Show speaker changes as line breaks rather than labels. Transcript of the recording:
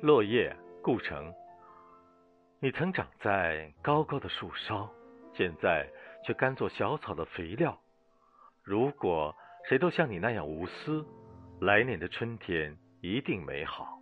落叶故城。你曾长在高高的树梢现在却甘做小草的肥料。如果谁都像你那样无私来年的春天一定美好。